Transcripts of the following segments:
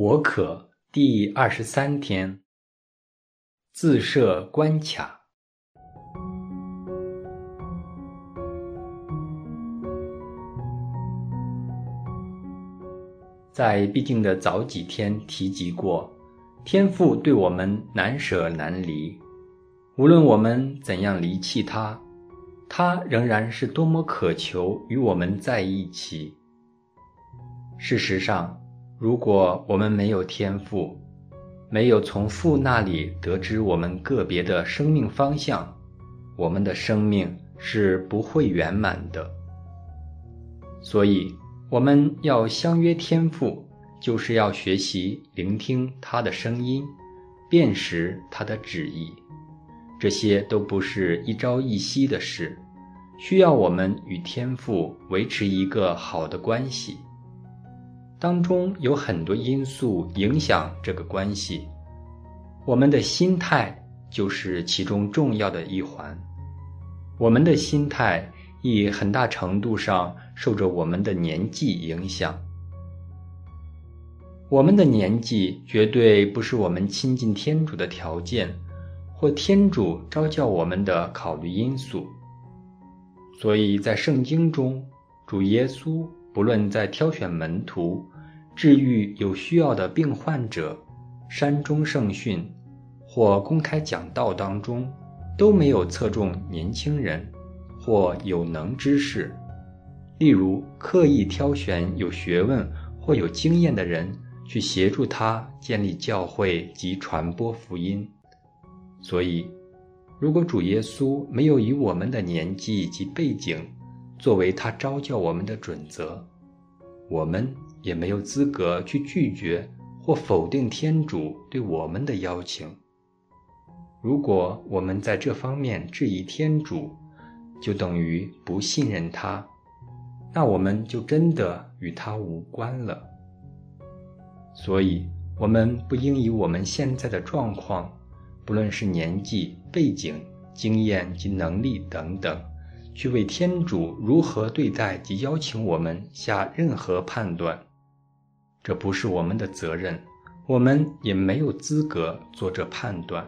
我可第二十三天，自设关卡。在必经的早几天提及过，天父对我们难舍难离，无论我们怎样离弃他，他仍然是多么渴求与我们在一起。事实上，如果我们没有天赋，没有从父那里得知我们个别的生命方向，我们的生命是不会圆满的。所以，我们要相约天赋，就是要学习聆听他的声音，辨识他的旨意。这些都不是一朝一夕的事，需要我们与天赋维持一个好的关系。当中有很多因素影响这个关系，我们的心态就是其中重要的一环。我们的心态亦很大程度上受着我们的年纪影响。我们的年纪绝对不是我们亲近天主的条件，或天主召教我们的考虑因素。所以在圣经中，主耶稣。不论在挑选门徒、治愈有需要的病患者、山中圣训或公开讲道当中，都没有侧重年轻人或有能之士。例如，刻意挑选有学问或有经验的人去协助他建立教会及传播福音。所以，如果主耶稣没有以我们的年纪及背景，作为他招教我们的准则，我们也没有资格去拒绝或否定天主对我们的邀请。如果我们在这方面质疑天主，就等于不信任他，那我们就真的与他无关了。所以，我们不应以我们现在的状况，不论是年纪、背景、经验及能力等等。去为天主如何对待及邀请我们下任何判断，这不是我们的责任，我们也没有资格做这判断。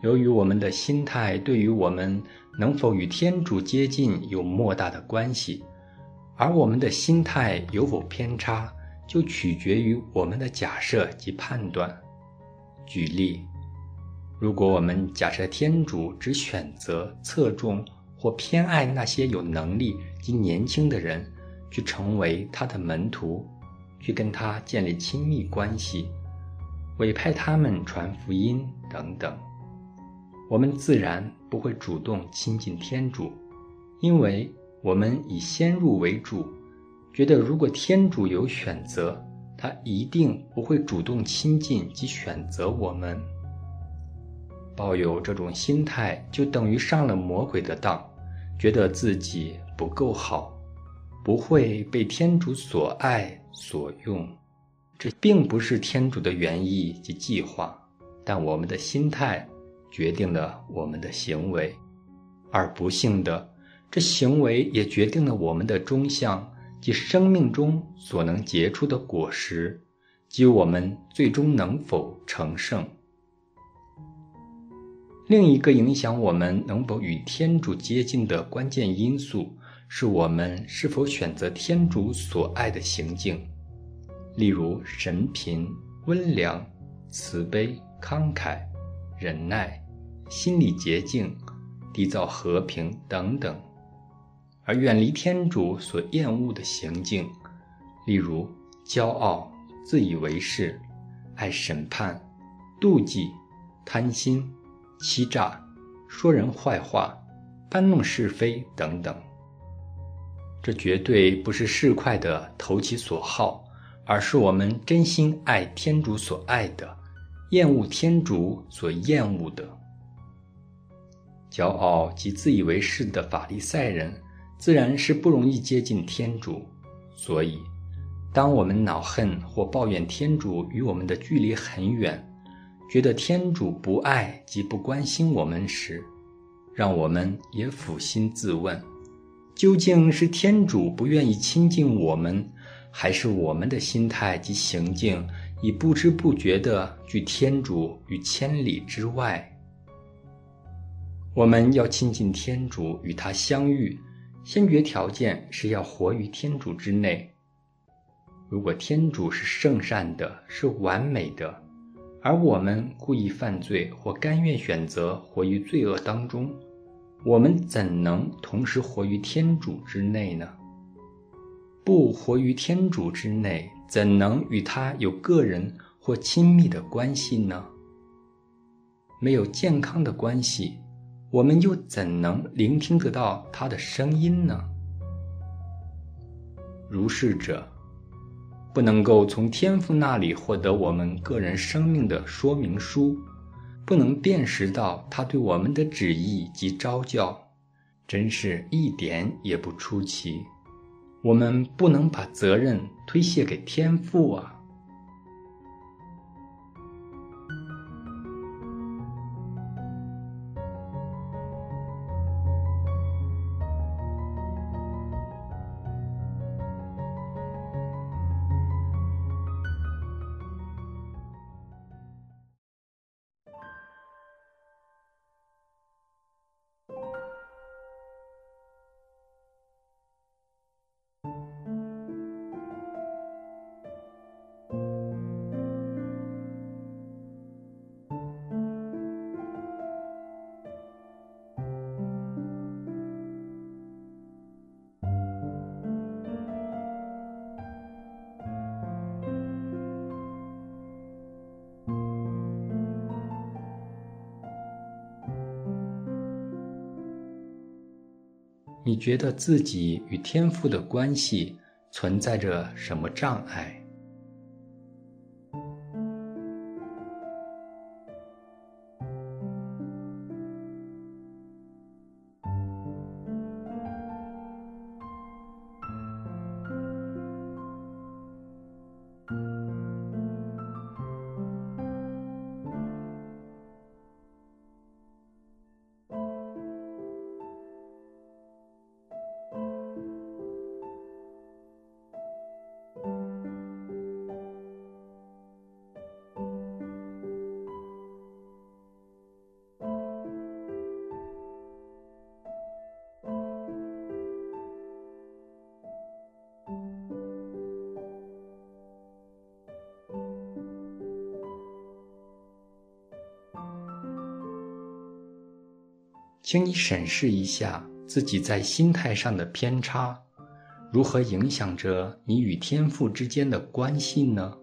由于我们的心态对于我们能否与天主接近有莫大的关系，而我们的心态有否偏差，就取决于我们的假设及判断。举例。如果我们假设天主只选择、侧重或偏爱那些有能力及年轻的人，去成为他的门徒，去跟他建立亲密关系，委派他们传福音等等，我们自然不会主动亲近天主，因为我们以先入为主，觉得如果天主有选择，他一定不会主动亲近及选择我们。抱有这种心态，就等于上了魔鬼的当，觉得自己不够好，不会被天主所爱所用。这并不是天主的原意及计划，但我们的心态决定了我们的行为，而不幸的，这行为也决定了我们的终向及生命中所能结出的果实，及我们最终能否成圣。另一个影响我们能否与天主接近的关键因素，是我们是否选择天主所爱的行径，例如神贫、温良、慈悲、慷慨、忍耐、心理洁净、缔造和平等等；而远离天主所厌恶的行径，例如骄傲、自以为是、爱审判、妒忌、贪心。欺诈、说人坏话、搬弄是非等等，这绝对不是市侩的投其所好，而是我们真心爱天主所爱的，厌恶天主所厌恶的。骄傲及自以为是的法利赛人，自然是不容易接近天主。所以，当我们恼恨或抱怨天主与我们的距离很远，觉得天主不爱及不关心我们时，让我们也俯心自问：究竟是天主不愿意亲近我们，还是我们的心态及行径已不知不觉地距天主于千里之外？我们要亲近天主，与他相遇，先决条件是要活于天主之内。如果天主是圣善的，是完美的，而我们故意犯罪或甘愿选择活于罪恶当中，我们怎能同时活于天主之内呢？不活于天主之内，怎能与他有个人或亲密的关系呢？没有健康的关系。我们又怎能聆听得到他的声音呢？如是者，不能够从天父那里获得我们个人生命的说明书，不能辨识到他对我们的旨意及招教，真是一点也不出奇。我们不能把责任推卸给天父啊！你觉得自己与天赋的关系存在着什么障碍？请你审视一下自己在心态上的偏差，如何影响着你与天赋之间的关系呢？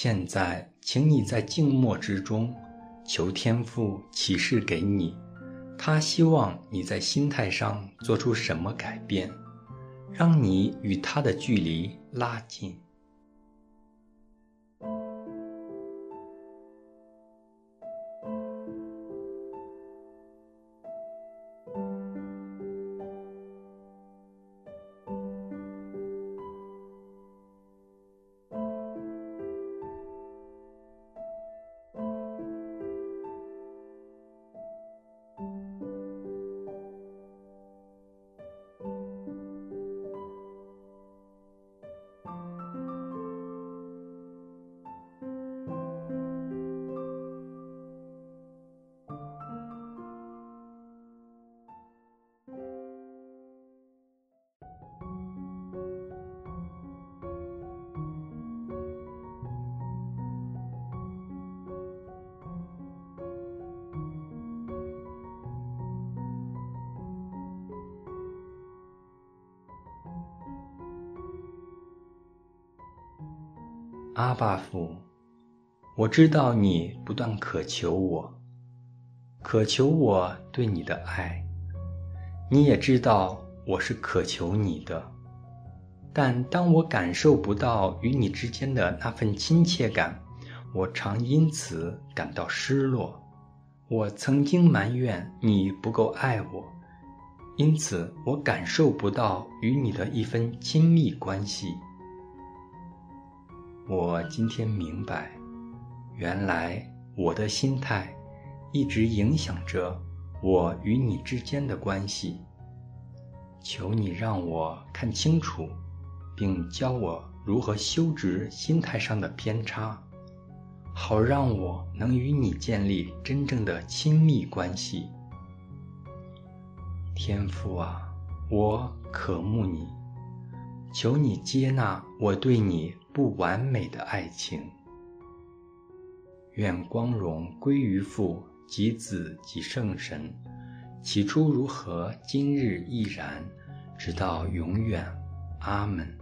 现在，请你在静默之中，求天父启示给你，他希望你在心态上做出什么改变，让你与他的距离拉近。阿爸父，我知道你不断渴求我，渴求我对你的爱。你也知道我是渴求你的，但当我感受不到与你之间的那份亲切感，我常因此感到失落。我曾经埋怨你不够爱我，因此我感受不到与你的一份亲密关系。我今天明白，原来我的心态一直影响着我与你之间的关系。求你让我看清楚，并教我如何修直心态上的偏差。好让我能与你建立真正的亲密关系，天父啊，我渴慕你，求你接纳我对你不完美的爱情。愿光荣归于父及子及圣神，起初如何，今日亦然，直到永远。阿门。